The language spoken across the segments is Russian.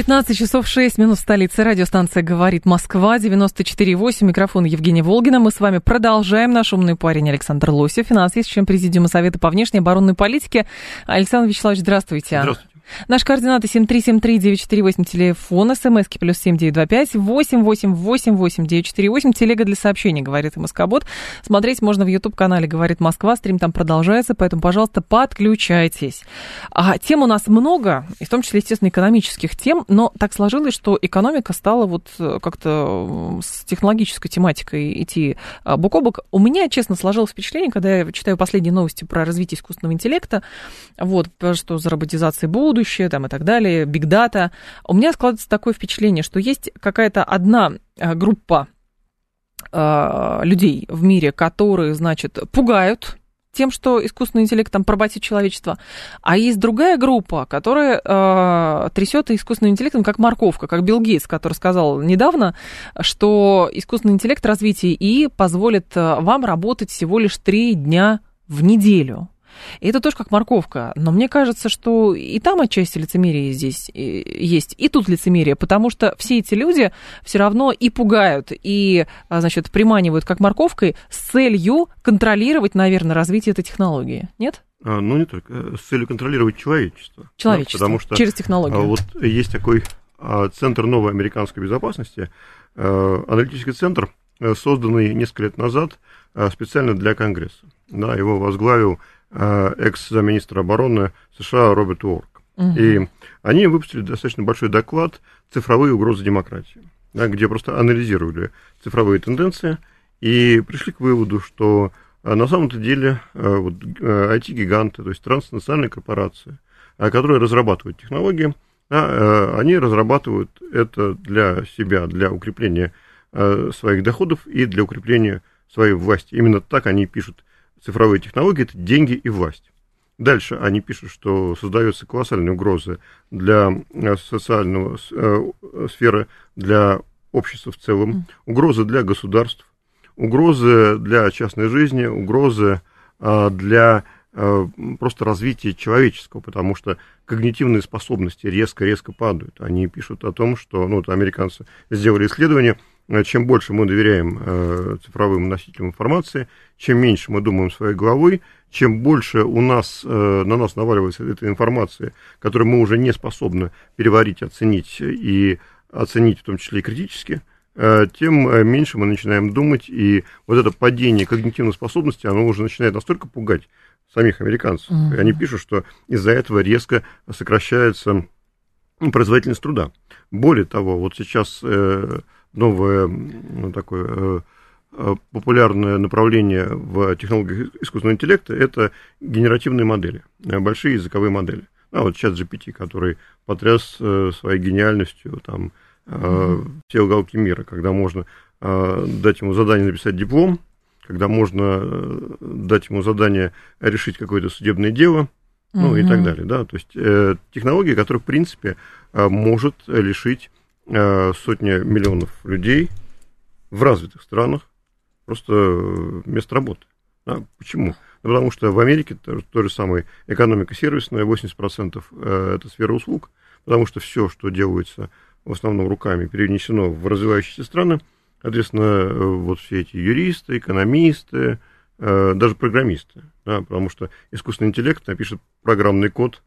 15 часов 6 минут в столице. Радиостанция «Говорит Москва», 94,8. Микрофон Евгения Волгина. Мы с вами продолжаем. Наш умный парень Александр Лосев, финансист, член Президиума Совета по внешней оборонной политике. Александр Вячеславович, здравствуйте. Здравствуйте. Наши координаты 7373948, телефон, смски плюс 7925 8888948, телега для сообщений, говорит МСК-бот. Смотреть можно в YouTube-канале «Говорит Москва», стрим там продолжается, поэтому, пожалуйста, подключайтесь. А, тем у нас много, и в том числе, естественно, экономических тем, но так сложилось, что экономика стала вот э, как-то с технологической тематикой идти а, бок о бок. У меня, честно, сложилось впечатление, когда я читаю последние новости про развитие искусственного интеллекта, вот, что за роботизацией будут, будущее там, и так далее, бигдата. У меня складывается такое впечатление, что есть какая-то одна э, группа э, людей в мире, которые, значит, пугают тем, что искусственный интеллект там поработит человечество. А есть другая группа, которая э, трясет искусственным интеллектом как морковка, как Билл Гейтс, который сказал недавно, что искусственный интеллект развитие и позволит э, вам работать всего лишь три дня в неделю. И это тоже как морковка. Но мне кажется, что и там отчасти лицемерие здесь есть, и тут лицемерие, потому что все эти люди все равно и пугают, и, а, значит, приманивают как морковкой с целью контролировать, наверное, развитие этой технологии. Нет? А, ну, не только. Э, с целью контролировать человечество. Человечество, да, потому что, через технологию. А, вот есть такой а, Центр новой американской безопасности, аналитический центр, э, созданный несколько лет назад специально для Конгресса. Да, его возглавил Э, экс-замминистра обороны США Роберт Уорк. Угу. И они выпустили достаточно большой доклад «Цифровые угрозы демократии», да, где просто анализировали цифровые тенденции и пришли к выводу, что э, на самом-то деле э, вот, IT-гиганты, то есть транснациональные корпорации, которые разрабатывают технологии, они разрабатывают это для себя, для укрепления своих доходов и для укрепления своей власти. Именно так они пишут цифровые технологии – это деньги и власть. Дальше они пишут, что создаются колоссальные угрозы для э, социального э, сферы, для общества в целом, угрозы для государств, угрозы для частной жизни, угрозы э, для просто развития человеческого, потому что когнитивные способности резко-резко падают. Они пишут о том, что, ну, вот американцы сделали исследование – Э, чем больше мы доверяем э, цифровым носителям информации, чем меньше мы думаем своей головой, чем больше у нас, э, на нас наваливается эта информация, которую мы уже не способны переварить, оценить и оценить в том числе и критически, тем меньше мы начинаем думать, и вот это падение когнитивной способности, оно уже начинает настолько пугать самих американцев. Mm-hmm. Они пишут, что из-за этого резко сокращается производительность труда. Более того, вот сейчас новое ну, такое э, э, популярное направление в технологиях искусственного интеллекта – это генеративные модели, э, большие языковые модели. А вот сейчас GPT, который потряс своей гениальностью там, mm-hmm. все уголки мира, когда можно дать ему задание написать диплом, когда можно дать ему задание решить какое-то судебное дело, ну mm-hmm. и так далее, да, то есть технология, которая, в принципе, может лишить сотни миллионов людей в развитых странах просто э, место работы. Да? Почему? Ну, потому что в Америке то, то же самое экономика сервисная, 80% э, это сфера услуг, потому что все, что делается в основном руками, перенесено в развивающиеся страны, соответственно, вот все эти юристы, экономисты, даже программисты, да, потому что искусственный интеллект напишет программный код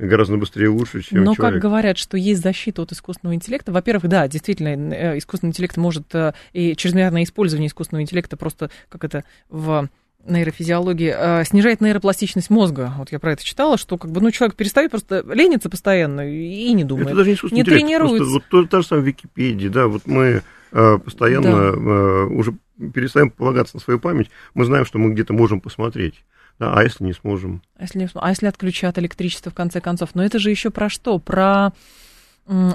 гораздо быстрее и лучше, чем Но человек. как говорят, что есть защита от искусственного интеллекта, во-первых, да, действительно, э, искусственный интеллект может э, и чрезмерное использование искусственного интеллекта просто как это в нейрофизиологии э, снижает нейропластичность мозга. Вот я про это читала, что как бы ну человек перестает просто ленится постоянно и не думает, это даже не, не интеллект, тренируется. Просто, вот та же самая Википедия, да, вот мы постоянно да. уже перестаем полагаться на свою память, мы знаем, что мы где-то можем посмотреть. А если не сможем? А если, а если отключат электричество в конце концов? Но это же еще про что? Про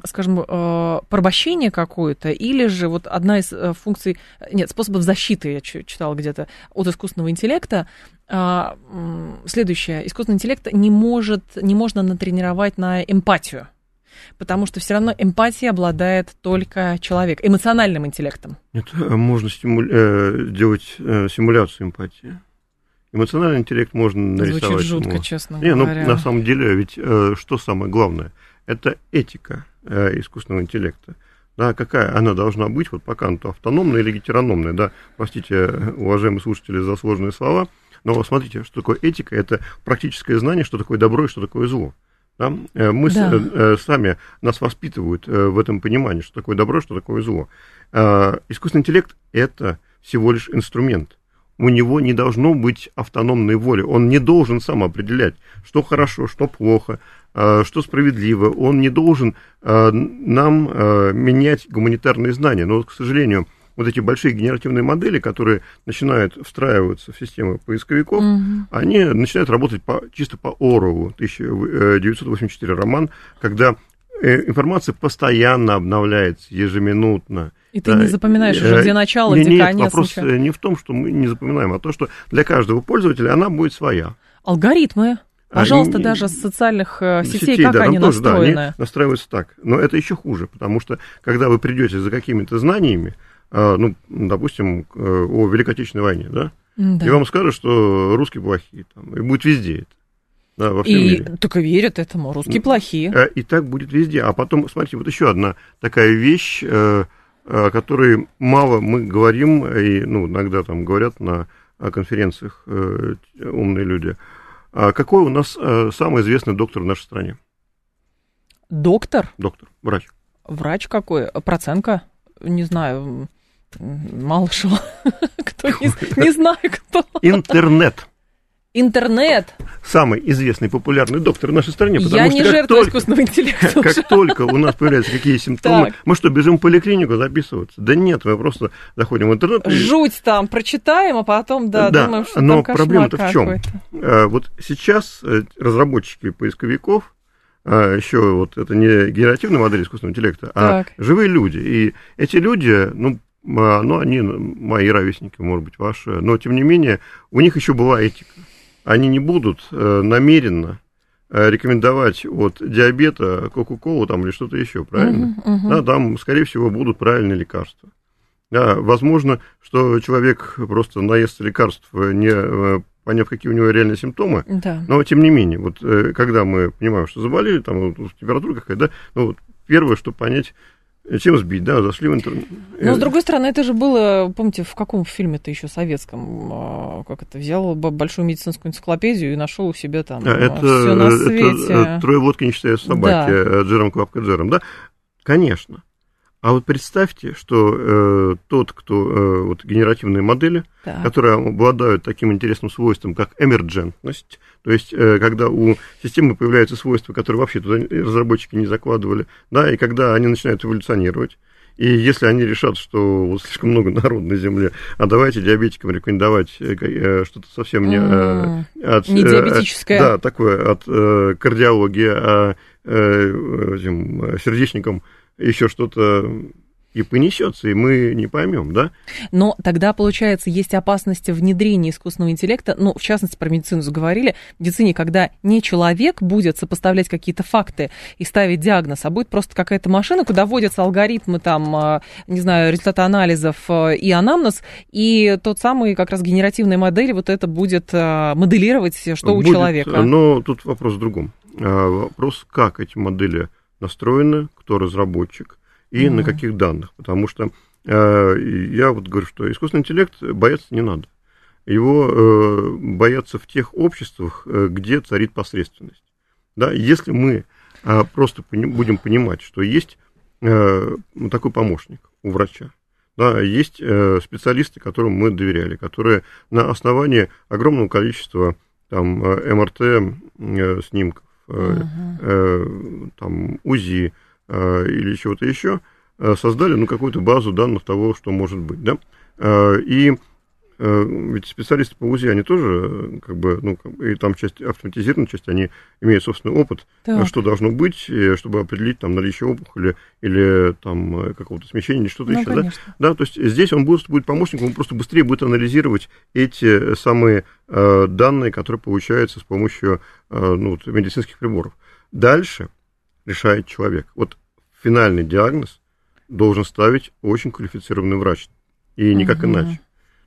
скажем, э, порабощение какое-то, или же вот одна из э, функций, нет, способов защиты, я читала где-то, от искусственного интеллекта, а, следующее, искусственный интеллект не может, не можно натренировать на эмпатию потому что все равно эмпатия обладает только человек, эмоциональным интеллектом. Нет, можно стимуля- э, делать симуляцию эмпатии. Эмоциональный интеллект можно нарисовать. Звучит жутко, ему. честно Не, говоря. Ну, на самом деле, ведь э, что самое главное? Это этика э, искусственного интеллекта. Да, какая она должна быть, вот пока она автономная или гетерономная, да, простите, уважаемые слушатели, за сложные слова, но смотрите, что такое этика, это практическое знание, что такое добро и что такое зло. Да? Э, мы да. С, э, сами, нас воспитывают э, в этом понимании, что такое добро, что такое зло. Э, искусственный интеллект – это всего лишь инструмент. У него не должно быть автономной воли. Он не должен сам определять, что хорошо, что плохо, э, что справедливо. Он не должен э, нам э, менять гуманитарные знания. Но, вот, к сожалению, вот эти большие генеративные модели, которые начинают встраиваться в системы поисковиков, угу. они начинают работать по, чисто по Орову, 1984 роман, когда информация постоянно обновляется, ежеминутно. И ты не запоминаешь уже, где начало, где нет, конец. Вопрос ничего. не в том, что мы не запоминаем, а то, что для каждого пользователя она будет своя. Алгоритмы. Пожалуйста, они, даже с социальных э, сетей, сетей как да, они тоже, настроены? Да, они настраиваются так. Но это еще хуже, потому что когда вы придете за какими-то знаниями, ну, допустим, э, о Великой Отечественной войне, да? да. И вам скажут, что русские плохие, там, и будет везде это. Да, во всем и мире. только верят этому, русские плохие. Э, и так будет везде. А потом, смотрите, вот еще одна такая вещь, э, о которой мало мы говорим, и ну, иногда там говорят на конференциях умные люди. А какой у нас самый известный доктор в нашей стране? Доктор? Доктор, врач. Врач какой? Проценко? Не знаю. Малышева. Кто не, не знаю, кто. Интернет. Интернет. Самый известный, популярный доктор в нашей стране. Потому Я что не жертва только, искусственного интеллекта. Как только у нас появляются какие симптомы, так. мы что, бежим в поликлинику записываться? Да нет, мы просто заходим в интернет. Жуть там, прочитаем, а потом, да, да думаем, что но там проблема-то в чем? А, вот сейчас э, разработчики поисковиков а еще вот это не генеративная модель искусственного интеллекта, а так. живые люди. И эти люди, ну, а, ну, они мои ровесники, может быть, ваши, но, тем не менее, у них еще была этика. Они не будут э, намеренно э, рекомендовать от диабета Кока-Колу там или что-то еще, правильно? Uh-huh, uh-huh. Да, там, скорее всего, будут правильные лекарства. Да, возможно, что человек просто наестся лекарств, не э, поняв, какие у него реальные симптомы, да. но тем не менее, вот когда мы понимаем, что заболели, там температура какая-то, да, ну вот первое, что понять, чем сбить, да, зашли в интернет. Но, с другой стороны, это же было, помните, в каком фильме-то еще советском, а, как это, взял большую медицинскую энциклопедию и нашел у себя там а, это, все на свете. Это «Трое водки не считая собаки» да. Джером Квапка Джером, да? Конечно. А вот представьте, что э, тот, кто э, вот генеративные модели, так. которые обладают таким интересным свойством, как эмерджентность, то есть э, когда у системы появляются свойства, которые вообще туда разработчики не закладывали, да, и когда они начинают эволюционировать, и если они решат, что вот слишком много народа на Земле, а давайте диабетикам рекомендовать э, э, что-то совсем не... Mm, от, не диабетическое. Да, такое от кардиологии, а этим сердечникам еще что-то и понесется, и мы не поймем, да? Но тогда, получается, есть опасность внедрения искусственного интеллекта, ну, в частности, про медицину заговорили, в медицине, когда не человек будет сопоставлять какие-то факты и ставить диагноз, а будет просто какая-то машина, куда вводятся алгоритмы, там, а, не знаю, результаты анализов а, и анамнез, и тот самый как раз генеративная модель вот это будет а, моделировать, что будет, у человека. Но тут вопрос в другом. Вопрос, как эти модели настроены, кто разработчик и mm-hmm. на каких данных. Потому что э, я вот говорю, что искусственный интеллект бояться не надо. Его э, боятся в тех обществах, э, где царит посредственность. Да? Если мы э, просто пони- будем понимать, что есть э, такой помощник у врача, да, есть э, специалисты, которым мы доверяли, которые на основании огромного количества там, э, МРТ э, снимков, uh-huh. э, там, УЗИ э, или чего-то еще, э, создали ну, какую-то базу данных того, что может быть. Да? Э, и Э, ведь специалисты по УЗИ, они тоже, как бы, ну, и там часть, автоматизированная часть, они имеют собственный опыт, так. что должно быть, чтобы определить там наличие опухоли или там какого-то смещения или что-то ну, еще, конечно. да? Да, то есть здесь он будет, будет помощником, он просто быстрее будет анализировать эти самые э, данные, которые получаются с помощью э, ну, медицинских приборов. Дальше решает человек. Вот финальный диагноз должен ставить очень квалифицированный врач, и никак угу. иначе.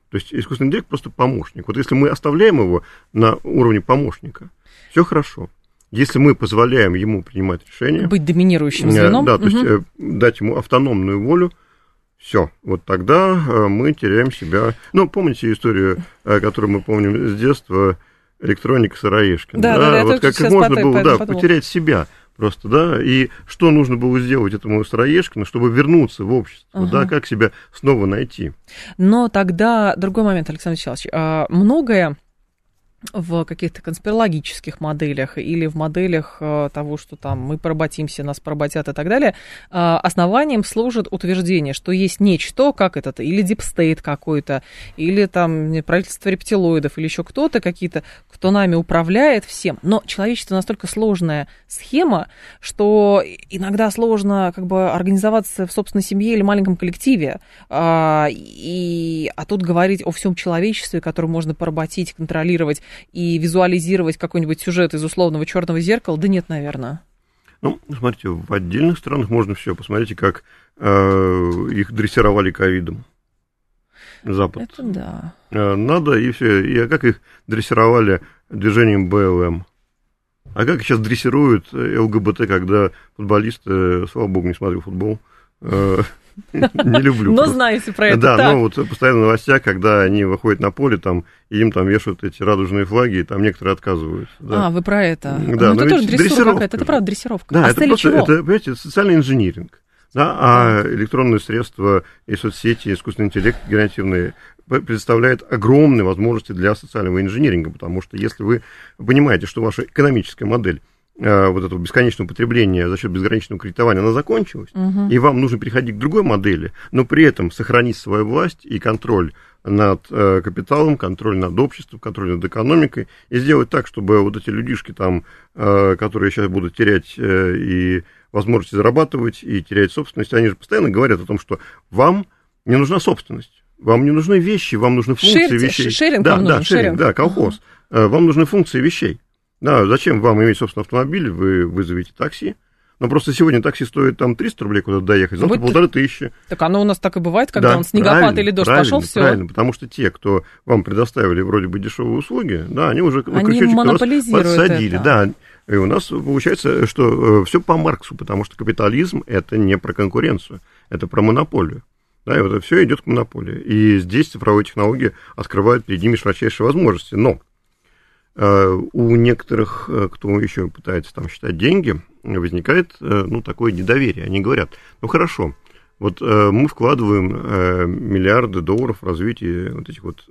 То есть искусственный интеллект просто помощник. Вот если мы оставляем его на уровне помощника, все хорошо. Если мы позволяем ему принимать решения... Быть доминирующим звеном. Да, то угу. есть э, дать ему автономную волю, все, вот тогда э, мы теряем себя. Ну, помните историю, э, которую мы помним с детства, электроника Сыроежкина? Да, да, да, вот как можно было да, потерять себя просто, да, и что нужно было сделать этому Сыроежкину, чтобы вернуться в общество, э, да, как себя снова найти. Но тогда другой момент, Александр Вячеславович, а, многое в каких-то конспирологических моделях или в моделях э, того, что там мы поработимся, нас поработят и так далее, э, основанием служит утверждение, что есть нечто, как это, или deep state какой-то, или там правительство рептилоидов, или еще кто-то, какие-то, кто нами управляет всем. Но человечество настолько сложная схема, что иногда сложно как бы организоваться в собственной семье или маленьком коллективе, а, и, а тут говорить о всем человечестве, которое можно поработить, контролировать, и визуализировать какой-нибудь сюжет из условного черного зеркала, да нет, наверное. Ну, смотрите, в отдельных странах можно все. Посмотрите, как э, их дрессировали ковидом. Запад. Это да. Э, надо, и все. И как их дрессировали движением БЛМ. А как сейчас дрессируют ЛГБТ, когда футболисты, слава богу, не смотрю футбол, э, Не люблю. Но знаете про это. Да, ну вот постоянно в новостях, когда они выходят на поле, там, и им там вешают эти радужные флаги, и там некоторые отказываются. А, вы про это. Да, ну, это тоже дрессировка какая-то, это правда дрессировка. Да, а это просто, это, понимаете, социальный инжиниринг. Да, а электронные средства и соцсети, и искусственный интеллект генеративные предоставляет огромные возможности для социального инжиниринга, потому что если вы понимаете, что ваша экономическая модель вот этого бесконечного потребления за счет безграничного кредитования, она закончилась, угу. и вам нужно переходить к другой модели, но при этом сохранить свою власть и контроль над э, капиталом, контроль над обществом, контроль над экономикой, и сделать так, чтобы вот эти людишки там, э, которые сейчас будут терять э, и возможности зарабатывать, и терять собственность, они же постоянно говорят о том, что вам не нужна собственность. Вам не нужны вещи, вам нужны функции Шерти, вещей. Шеринг да, да, нужен, шеринг, шеринг. да, колхоз. Uh-huh. Вам нужны функции вещей. Да, зачем вам иметь, собственно, автомобиль, вы вызовете такси. Но просто сегодня такси стоит там 300 рублей куда-то доехать, завтра вот полторы тысячи. Так оно у нас так и бывает, когда да, он снегопад или дождь пошел, все. Правильно, потому что те, кто вам предоставили вроде бы дешевые услуги, да, они уже они монополизируют подсадили. Это. Да, и у нас получается, что э, все по Марксу, потому что капитализм это не про конкуренцию, это про монополию. Да, и вот все идет к монополии. И здесь цифровые технологии открывают перед ними широчайшие возможности. Но у некоторых, э, кто еще пытается там считать деньги, возникает э, ну, такое недоверие. Они говорят, ну хорошо, вот мы вкладываем миллиарды долларов в развитие вот этих вот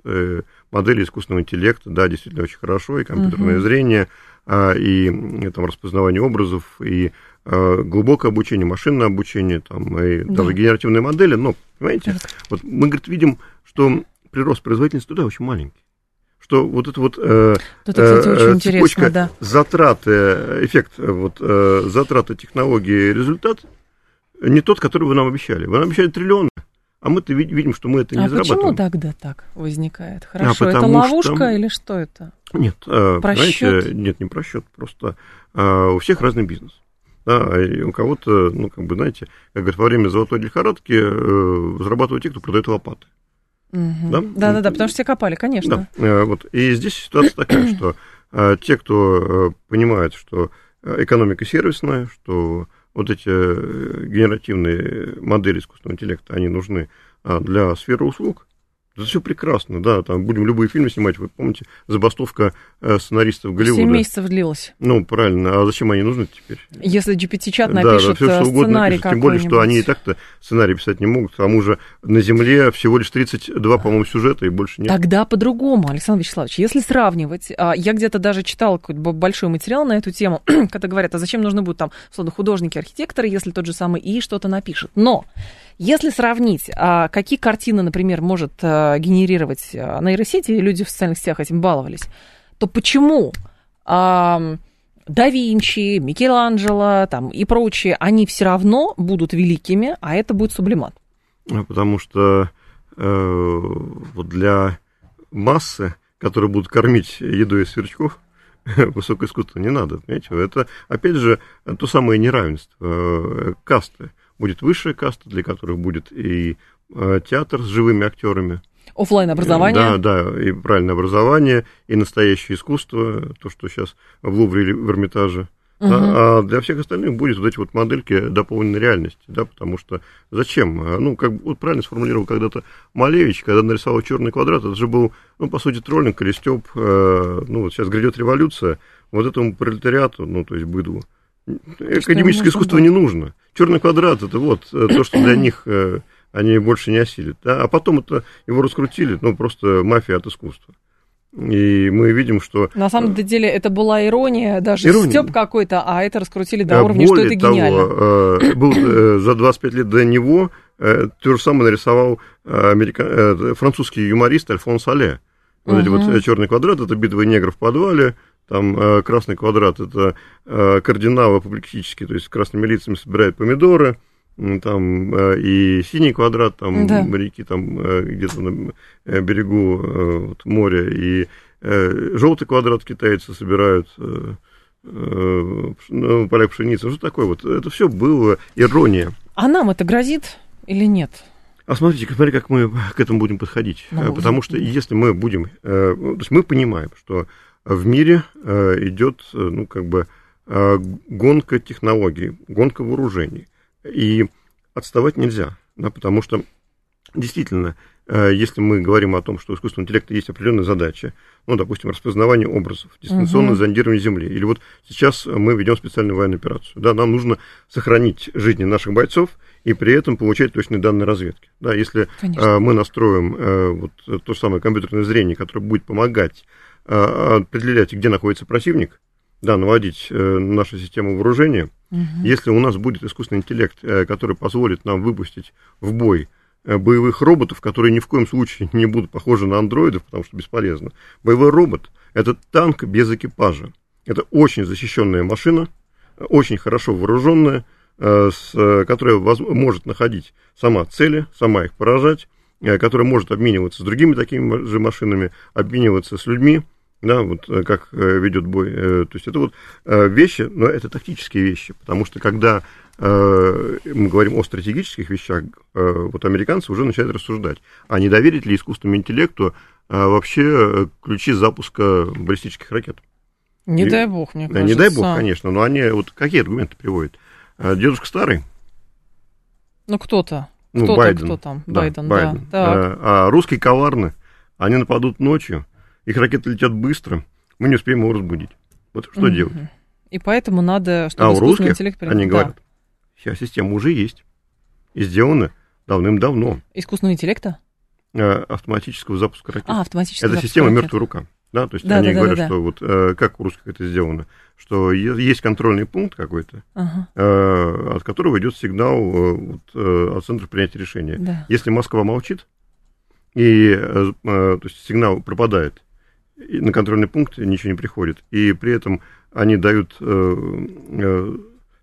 моделей искусственного интеллекта, да, действительно очень хорошо, и компьютерное uh-huh. зрение, а, и, и там распознавание образов, и глубокое обучение, машинное обучение, там, и да. даже генеративные модели, но, понимаете, вот мы, говорит, видим, что прирост производительности туда очень маленький что вот это вот э, это, кстати, э, очень цепочка да. затраты, эффект вот, э, затраты технологии результат не тот, который вы нам обещали. Вы нам обещали триллионы, а мы-то видим, что мы это не а зарабатываем. почему тогда так возникает? А Хорошо, а это ловушка что... или что это? Нет, э, просчет? нет, не просчет, просто э, у всех разный бизнес. Да, и у кого-то, ну, как бы, знаете, как говорят, во время золотой лихорадки э, зарабатывают те, кто продает лопаты. Угу. Да? да, да, да, потому что все копали, конечно. Да. Э, вот. И здесь ситуация такая, что э, те, кто э, понимает, что экономика сервисная, что вот эти генеративные модели искусственного интеллекта, они нужны для сферы услуг, это все прекрасно, да, там будем любые фильмы снимать, вы помните, забастовка э, сценаристов Голливуда. 7 месяцев длилась. Ну, правильно, а зачем они нужны теперь? Если GPT-чат напишет да, да, все, что сценарий напишет, Тем более, что они и так-то сценарий писать не могут, к тому же на Земле всего лишь 32, по-моему, сюжета и больше нет. Тогда по-другому, Александр Вячеславович, если сравнивать, а, я где-то даже читал большой материал на эту тему, когда говорят, а зачем нужны будут там, условно, художники, архитекторы, если тот же самый И что-то напишет. Но если сравнить, а, какие картины, например, может э, генерировать э, нейросети, и люди в социальных сетях этим баловались, то почему да Винчи, Микеланджело там, и прочие, они все равно будут великими, а это будет сублимат? А потому что э, вот для массы, которые будут кормить едой из сверчков, высокое искусство не надо, понимаете? Это, опять же, то самое неравенство э, касты. Будет высшая каста, для которых будет и э, театр с живыми актерами. Оффлайн образование. Да, да, и правильное образование, и настоящее искусство, то, что сейчас в Лувре или в Эрмитаже. Угу. А, а для всех остальных будет вот эти вот модельки дополненной реальности, да, потому что зачем? А, ну, как вот правильно сформулировал когда-то Малевич, когда нарисовал черный квадрат, это же был, ну, по сути, троллинг или стёб, э, ну, вот сейчас грядет революция, вот этому пролетариату, ну, то есть быдлу, академическое искусство не нужно. Черный квадрат это вот э, то, что для них э, они больше не осилят. Да? А потом это его раскрутили, ну, просто мафия от искусства. И мы видим, что... На самом деле это была ирония, даже ирония. степ какой-то, а это раскрутили до уровня, Более что это того, гениально. Э, был э, за 25 лет до него э, то же самое нарисовал америка... французский юморист Альфонс Алле. Вот угу. эти вот черный квадрат, это битва негров в подвале, там красный квадрат, это кардиналы апоплексические, то есть красными лицами собирают помидоры, там э, и синий квадрат, там да. моряки там э, где-то на э, берегу вот, моря, и желтый квадрат китайцы собирают на полях пшеницы. Что такое вот? Это все было ирония. А нам это грозит или нет? А смотрите, смотри, как мы к этому будем подходить. Ну, Потому что если мы будем... То есть мы понимаем, что в мире идет, ну, как бы, гонка технологий, гонка вооружений. И отставать нельзя, да, потому что действительно, э, если мы говорим о том, что у искусственного интеллекта есть определенная задача, ну, допустим, распознавание образов, дистанционное угу. зондирование Земли, или вот сейчас мы ведем специальную военную операцию, да, нам нужно сохранить жизни наших бойцов и при этом получать точные данные разведки. Да, если Конечно. Э, мы настроим э, вот то же самое компьютерное зрение, которое будет помогать определять, где находится противник, да, наводить э, нашу систему вооружения. Угу. Если у нас будет искусственный интеллект, э, который позволит нам выпустить в бой э, боевых роботов, которые ни в коем случае не будут похожи на андроидов, потому что бесполезно. Боевой робот – это танк без экипажа. Это очень защищенная машина, очень хорошо вооруженная, с, которая воз, может находить сама цели, сама их поражать, которая может обмениваться с другими такими же машинами, обмениваться с людьми, да, вот э, как э, ведет бой. Э, то есть это вот вещи, но это тактические вещи, потому что когда мы говорим о стратегических вещах, вот американцы уже начинают рассуждать, а не доверить ли искусственному интеллекту вообще ключи запуска баллистических ракет. Не И, дай бог, мне кажется. Не дай бог, конечно, но они вот какие аргументы приводят? Дедушка старый. Ну, кто-то. Ну, кто Байден. Кто там? Да, Байден, Байден. да. А, а русские коварны. Они нападут ночью, их ракеты летят быстро, мы не успеем его разбудить. Вот что угу. делать? И поэтому надо, чтобы а у русских, интеллект... они да. говорят, вся система уже есть и сделана давным-давно. Искусственного интеллекта? Э, автоматического запуска ракет. А, автоматического Это система мертвая рука. Да, то есть да, они да, говорят, да, да. что вот э, как у русских это сделано, что есть контрольный пункт какой-то, ага. э, от которого идет сигнал э, вот, э, от центра принятия решения. Да. Если Москва молчит, и э, э, то есть сигнал пропадает, на контрольный пункт ничего не приходит. И при этом они дают э, э,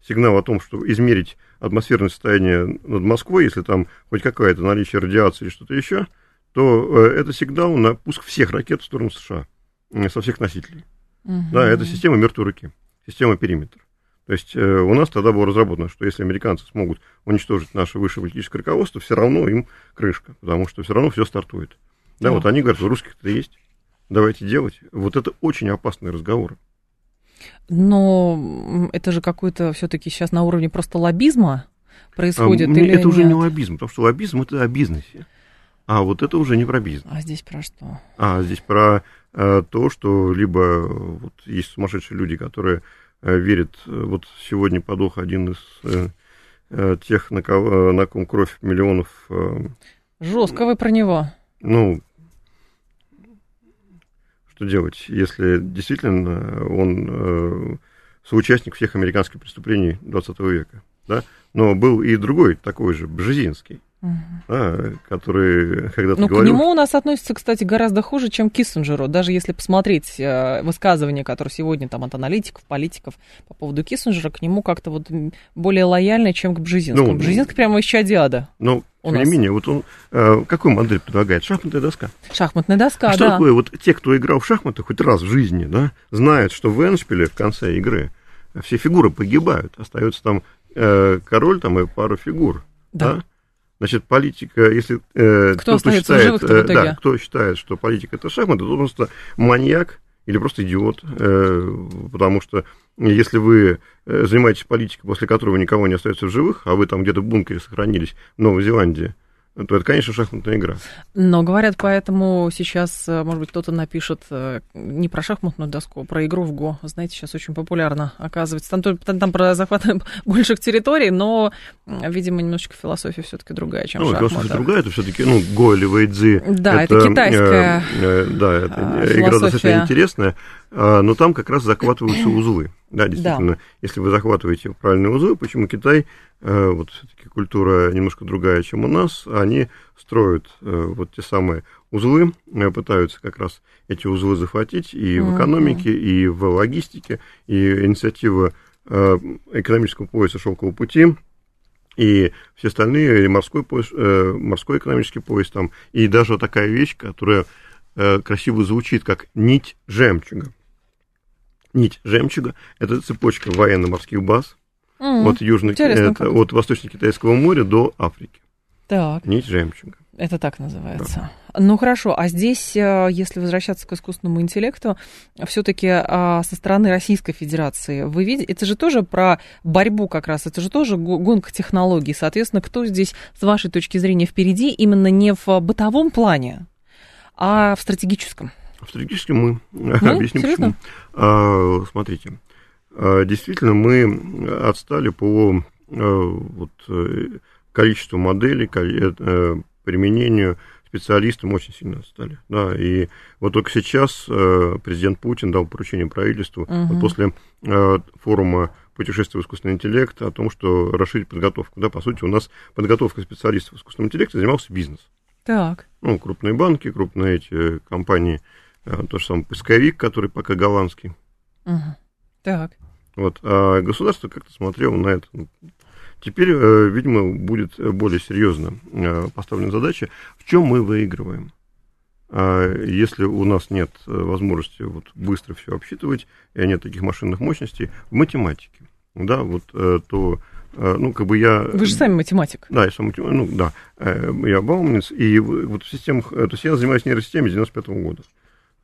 сигнал о том, что измерить атмосферное состояние над Москвой, если там хоть какая-то наличие радиации или что-то еще, то э, это сигнал на пуск всех ракет в сторону США, со всех носителей. Угу. Да, это система мертвой руки, система периметр. То есть э, у нас тогда было разработано, что если американцы смогут уничтожить наше высшее политическое руководство, все равно им крышка, потому что все равно все стартует. Да, да. вот они говорят, у русских это есть, давайте делать. Вот это очень опасные разговоры. Но это же какой-то все-таки сейчас на уровне просто лоббизма происходит? А, или это нет? уже не лоббизм, потому что лоббизм это о бизнесе. А вот это уже не про бизнес. А здесь про что? А здесь про э, то, что либо вот есть сумасшедшие люди, которые э, верят. Вот сегодня подох один из э, э, тех, на, кого, на ком кровь миллионов. Э, Жестко вы про него. Ну, что делать, если действительно он э, соучастник всех американских преступлений 20 века, да? Но был и другой, такой же, Бжезинский, а, который когда-то Ну, говорил... к нему у нас относится, кстати, гораздо хуже, чем к Киссинджеру. Даже если посмотреть э, высказывания, которые сегодня там от аналитиков, политиков по поводу Киссинджера, к нему как-то вот более лояльно, чем к Бжезинскому. Ну, Бжезинский прямо из чадиада. Но, у тем не менее, вот он э, какую модель предлагает? Шахматная доска. Шахматная доска, А что да. такое? Вот те, кто играл в шахматы хоть раз в жизни, да, знают, что в Эншпиле в конце игры все фигуры погибают. Остается там э, король там и пара фигур. Да. Да. Значит, политика, если э, Кто в считает, э, да, кто считает, что политика это шахматы, то просто маньяк или просто идиот, э, потому что если вы э, занимаетесь политикой, после которого никого не остается в живых, а вы там где-то в бункере сохранились в Новой Зеландии, то это, конечно, шахматная игра. Но говорят, поэтому сейчас, э, может быть, кто-то напишет э, не про шахматную доску, а про игру в Го. Знаете, сейчас очень популярно, оказывается. Там, там, там про захват больших территорий, но, видимо, немножечко философия все-таки другая, чем Ну, шахматы. философия другая, это все-таки, ну, Го или Вэйдзи. Да, это китайская, э, э, да, это а, игра достаточно интересная, но там как раз захватываются узлы. Да, действительно, если вы захватываете правильные узлы, почему Китай, э, вот все-таки культура немножко другая, чем у нас, они строят э, вот те самые узлы, э, пытаются как раз эти узлы захватить и в экономике, и в логистике, и инициатива экономического пояса шелкового пути, и все остальные, и морской, пояс, морской экономический пояс там, и даже такая вещь, которая красиво звучит, как нить жемчуга. Нить жемчуга – это цепочка военно-морских баз М, от, южно, интересно это как. от восточно-китайского моря до Африки. Так, Нить жемчуга. это так называется. Ну хорошо, а здесь, э, если возвращаться к искусственному интеллекту, все-таки со стороны Российской Федерации, вы видите, это же тоже про борьбу как раз, это же тоже го- гонка технологий. Соответственно, кто здесь, с вашей точки зрения, впереди, именно не в бытовом плане, а в стратегическом? Стратегически мы. Мы? Объясню Серьезно? почему. А, смотрите, а, действительно, мы отстали по а, вот, э, количеству моделей, э, применению специалистам очень сильно отстали. Да, и вот только сейчас президент Путин дал поручение правительству Мгм. вот после форума путешествия в искусственный интеллект о том, что расширить подготовку. Да, по сути, у нас подготовка специалистов в искусственном интеллекте занимался бизнес Так. ну, крупные банки, крупные эти компании, то же самое поисковик, который пока голландский. Мгм. Так. Вот, а государство как-то смотрело на это. Теперь, э, видимо, будет более серьезно э, поставлена задача, в чем мы выигрываем. А Если у нас нет э, возможности вот быстро все обсчитывать, и нет таких машинных мощностей, в математике, да, вот, э, то, э, ну, как бы я... Вы же сами математик. Да, я сам, матем- ну, да, э, я бауманец, и вот в системах, э, то есть я занимаюсь нейросистемой с 95 года.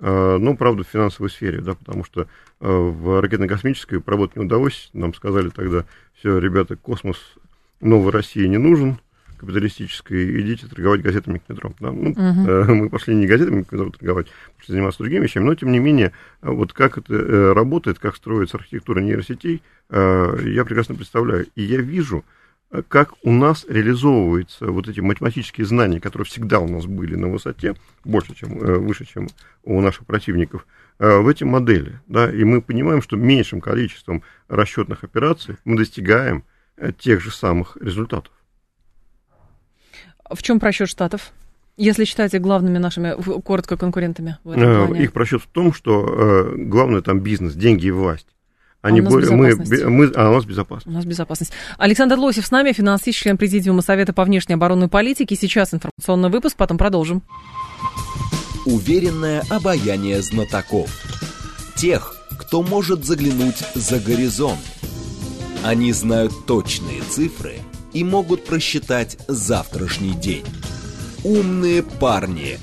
Э, Ну, правда, в финансовой сфере, да, потому что э, в ракетно-космической поработать не удалось. Нам сказали тогда, все, ребята, космос новой России не нужен, капиталистической, идите торговать газетами к метро. Да? Ну, э, мы пошли не газетами к метро торговать, пошли заниматься другими вещами, но, тем не менее, вот как это э, работает, как строится архитектура нейросетей, э, я прекрасно представляю. И я вижу, э, как у нас реализовываются вот эти математические знания, которые всегда у нас были на высоте, больше, чем, э, выше, чем у наших противников, э, в эти модели. Да? И мы понимаем, что меньшим количеством расчетных операций мы достигаем э, тех же самых результатов. В чем просчет штатов? Если считать их главными нашими, коротко, конкурентами в этом плане. Их просчет в том, что главное там бизнес, деньги и власть. Они у нас мы, мы, а у нас безопасность. У нас безопасность. Александр Лосев с нами, финансист, член Президиума Совета по внешней оборонной политике. Сейчас информационный выпуск, потом продолжим. Уверенное обаяние знатоков. Тех, кто может заглянуть за горизонт. Они знают точные цифры и могут просчитать завтрашний день. Умные парни.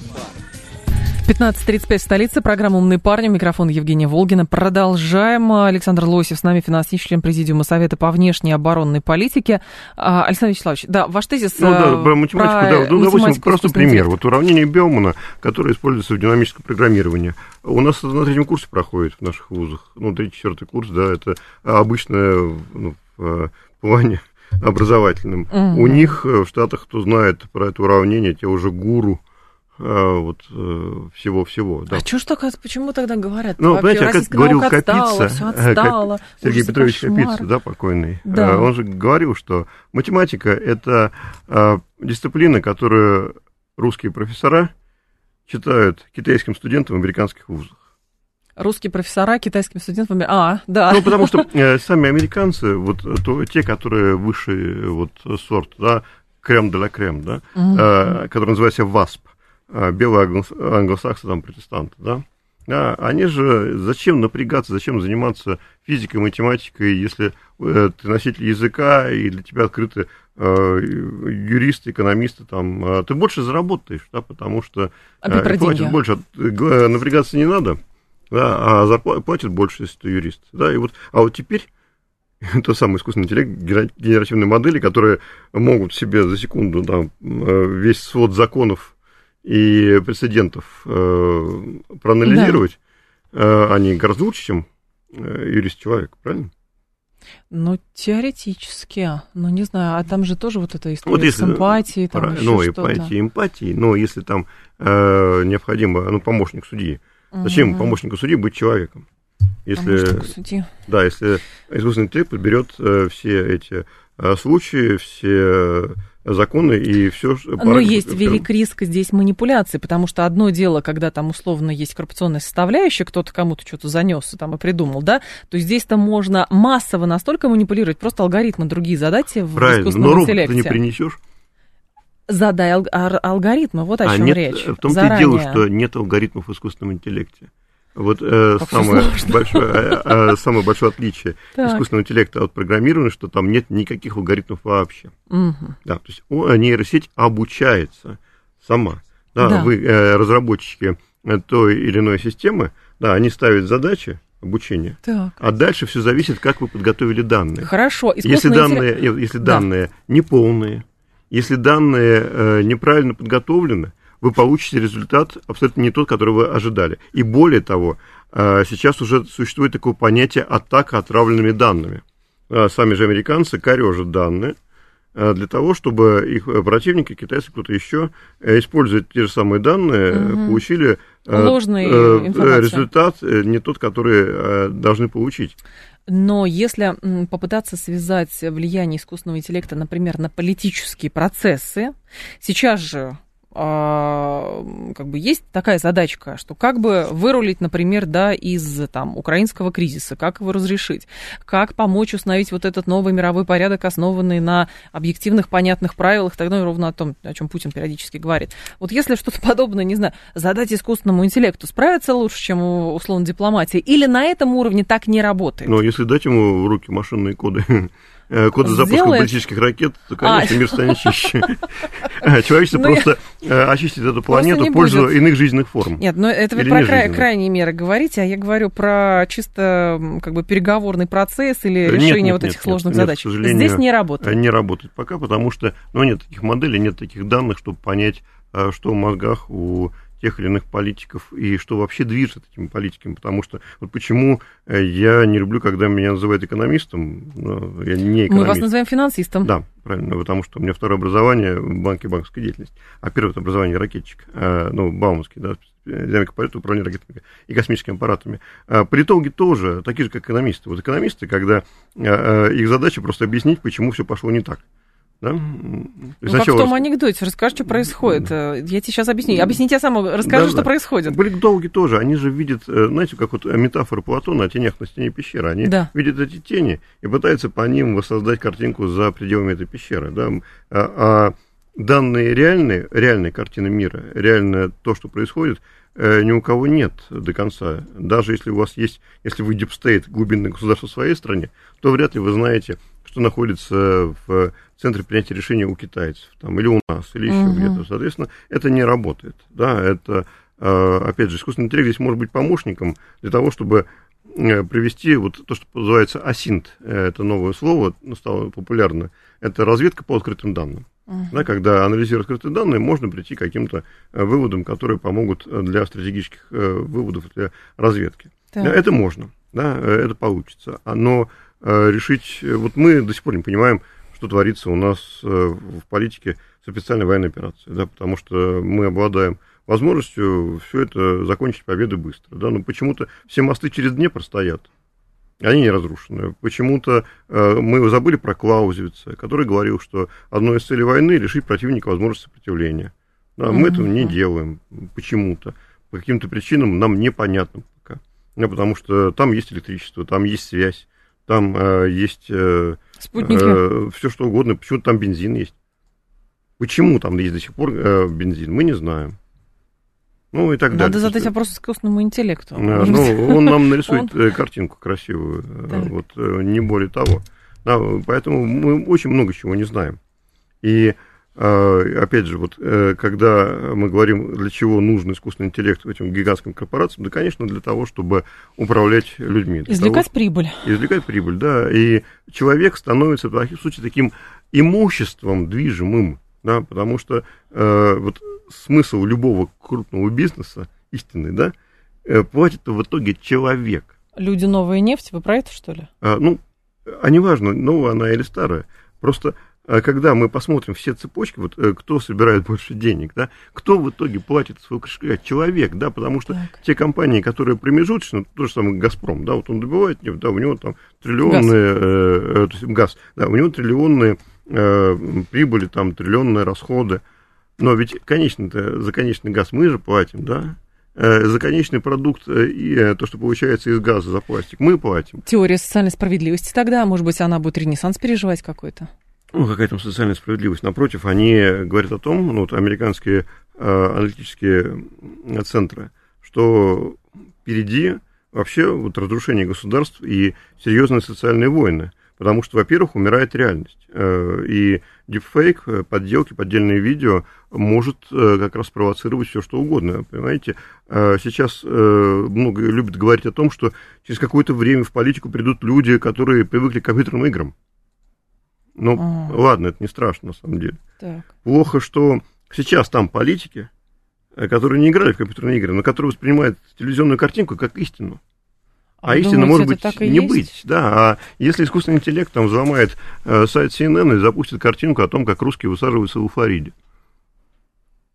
15.35 в столице. Программа «Умные парни». Микрофон Евгения Волгина. Продолжаем. Александр Лосев с нами, финансист, член Президиума Совета по внешней оборонной политике. А, Александр Вячеславович, да, ваш тезис... Ну да, э, про математику, да, ну, допустим, математику, просто пример. интеллект. Вот уравнение Белмана, которое используется в динамическом программировании. У нас на третьем курсе проходит в наших вузах. Ну, третий, четвертый курс, да, это обычное ну, в э, плане образовательном. Мгм. У них э, в Штатах, кто знает про это уравнение, те уже гуру вот всего-всего. Да. А что ж так, почему тогда говорят? Ну, понимаете, а как говорил Капица, отстало, Сергей Петрович Капица, да, покойный, да. он же говорил, что математика – это дисциплина, которую русские профессора читают китайским студентам в американских вузах. Русские профессора китайским студентам... А, да. Ну, потому что э, сами американцы, вот то, те, которые высший вот, сорт, да, крем де ла крем, да, mm-hmm. э, который называется ВАСП, э, белые англосаксы, там, протестанты, да, а, они же, зачем напрягаться, зачем заниматься физикой, математикой, если э, ты носитель языка, и для тебя открыты э, юристы, экономисты, там, э, ты больше заработаешь, да, потому что э, платят больше, напрягаться не надо, да, а зарплату платят больше, если ты юрист, да, и вот, а вот теперь то самый искусственный интеллект, генеративные модели, которые могут себе за секунду там, э, весь свод законов и прецедентов э, проанализировать, да. э, они гораздо лучше, чем э, юрист-человек, правильно? Ну, теоретически, ну, не знаю, а там же тоже вот эта история вот если, с эмпатией, там про, Ну, эмпатии, эмпатии, но если там э, необходимо, ну, помощник судьи, угу. зачем помощнику судьи быть человеком? Если, судьи. Да, если искусственный интеллект подберет э, все эти э, случаи, все законы и все. Но есть велик риск здесь манипуляции, потому что одно дело, когда там условно есть коррупционная составляющая, кто-то кому-то что-то занес там и придумал, да, то здесь-то можно массово настолько манипулировать, просто алгоритмы другие задать в Правильно, искусственном но интеллекте. ты не принесешь. Задай алг- алгоритмы, вот о а чем нет, речь. В том-то и дело, что нет алгоритмов в искусственном интеллекте. Вот э, самое, большое, э, э, самое большое отличие так. искусственного интеллекта от программирования, что там нет никаких алгоритмов вообще. Угу. Да, то есть нейросеть обучается сама. Да, да. Вы, э, разработчики той или иной системы, да, они ставят задачи, обучения. Так. А дальше все зависит, как вы подготовили данные. Хорошо. Если данные, если данные да. неполные, если данные э, неправильно подготовлены, вы получите результат абсолютно не тот, который вы ожидали. И более того, э, сейчас уже существует такое понятие атака отравленными данными. Э, сами же американцы корежат данные э, для того, чтобы их противники, китайцы, кто-то еще, используя те же самые данные, угу. получили Ложный результат не тот, который должны получить. Но если попытаться связать влияние искусственного интеллекта, например, на политические процессы, сейчас же как бы есть такая задачка, что как бы вырулить, например, да, из там украинского кризиса, как его разрешить, как помочь установить вот этот новый мировой порядок, основанный на объективных, понятных правилах, тогда ровно о том, о чем Путин периодически говорит. Вот если что-то подобное, не знаю, задать искусственному интеллекту, справиться лучше, чем условно дипломатия, или на этом уровне так не работает? Ну, если дать ему в руки машинные коды, Э, коды запуска баллистических ракет, то, конечно, а. мир станет чище. Э, человечество ну, просто э, очистит эту планету в пользу иных жизненных форм. Нет, но это вы про крайние меры говорите, а я говорю про чисто как бы переговорный процесс или решение вот этих сложных задач. Здесь не работает. Не работает пока, потому что ну, нет таких моделей, нет таких данных, чтобы понять, что в мозгах у тех или иных политиков и что вообще движет этими политиками, потому что вот почему э, я не люблю, когда меня называют экономистом, я не экономист. Мы вас называем финансистом. Да, правильно, потому что у меня второе образование в банке банковской деятельности, а первое образование ракетчик, э, ну, Бауманский, да, динамика полета, управление ракетами и космическими аппаратами. А политологи тоже такие же, как экономисты. Вот экономисты, когда э, их задача просто объяснить, почему все пошло не так. Да? Ну, как в том анекдоте, расскажи, что происходит. Я тебе сейчас объясню. Объясните я сама, расскажи, да, что да. происходит. Политологи тоже, они же видят, э, знаете, как вот метафора Платона о тенях на стене пещеры. Они да. видят эти тени и пытаются по ним воссоздать картинку за пределами этой пещеры. Да? А, а данные реальные, реальные картины мира, реальное то, что происходит, э, ни у кого нет до конца. Даже если у вас есть, если вы deep state, глубинное государство в своей стране, то вряд ли вы знаете, что находится в центре принятия решения у китайцев, там, или у нас, или еще угу. где-то. Соответственно, это не работает. Да, это, э, опять же, искусственный интеллект здесь может быть помощником для того, чтобы э, привести вот то, что называется асинт, э, это новое слово, стало популярно, это разведка по открытым данным. Uh-huh. Да, когда анализируя открытые данные, можно прийти к каким-то выводам, которые помогут для стратегических выводов, для разведки. Так. Это можно, да, это получится. Но решить, вот мы до сих пор не понимаем, что творится у нас э, в политике с специальной военной операцией, да, потому что мы обладаем возможностью все это закончить победой быстро. Да? Но почему-то все мосты через Днепр стоят. Они не разрушены. Почему-то э, мы забыли про Клаузевица, который говорил, что одной из целей войны лишить противника возможности сопротивления. Да, мы этого не делаем почему-то. По каким-то причинам нам непонятно пока. Да, потому что там есть электричество, там есть связь, там э, есть э, э, все что угодно. Почему там бензин есть? Почему там есть до сих пор э, бензин, мы не знаем. Ну и так Надо далее. Надо задать вопрос искусственному интеллекту. А, ну, он нам нарисует он... Э, картинку красивую, так. вот э, не более того. Да, поэтому мы очень много чего не знаем. И опять же, вот когда мы говорим, для чего нужен искусственный интеллект этим гигантским корпорациям, да, конечно, для того, чтобы управлять людьми. Извлекать того, прибыль. Извлекать прибыль, да. И человек становится, в случае, таким имуществом движимым, да, потому что э, вот смысл любого крупного бизнеса, истинный, да, э, платит в итоге человек. Люди новая нефть, вы про это, что ли? А, ну, а неважно, новая она или старая. Просто а, когда мы посмотрим все цепочки, вот э, кто собирает больше денег, да, кто в итоге платит свой кошелек? Человек, да, потому что так. те компании, которые промежуточно, то же самое Газпром, да, вот он добывает нефть, да, у него там триллионные, газ, э, э, то есть газ да, у него триллионные э, прибыли, там триллионные расходы. Но ведь конечно за конечный газ мы же платим, да? Э, за конечный продукт э, и э, то, что получается из газа за пластик, мы платим. Теория социальной справедливости тогда, может быть, она будет ренессанс переживать какой-то? Ну, какая там социальная справедливость? Напротив, они говорят о том, ну, вот американские э, аналитические центры, что впереди вообще вот разрушение государств и серьезные социальные войны. Потому что, во-первых, умирает реальность. Э, и дипфейк, э, подделки, поддельные видео может э, как раз провоцировать все, что угодно. Понимаете, сейчас много любят говорить о том, что через какое-то время в политику придут люди, которые привыкли к компьютерным играм. Ну, а. ладно, это не страшно, на самом деле. Так. Плохо, что сейчас там политики, которые не играли в компьютерные игры, но которые воспринимают телевизионную картинку как истину. А, а истина может быть не есть? быть, да. А если искусственный интеллект там взломает э, сайт CNN и запустит картинку о том, как русские высаживаются в Флориде.